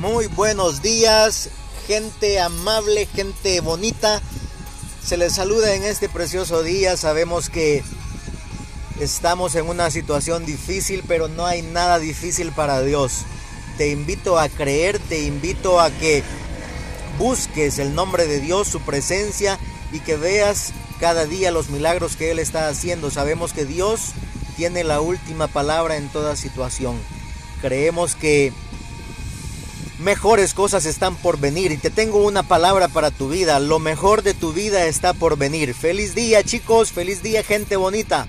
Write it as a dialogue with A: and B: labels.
A: Muy buenos días, gente amable, gente bonita. Se les saluda en este precioso día. Sabemos que estamos en una situación difícil, pero no hay nada difícil para Dios. Te invito a creer, te invito a que busques el nombre de Dios, su presencia y que veas cada día los milagros que Él está haciendo. Sabemos que Dios tiene la última palabra en toda situación. Creemos que mejores cosas están por venir y te tengo una palabra para tu vida. Lo mejor de tu vida está por venir. Feliz día chicos, feliz día gente bonita.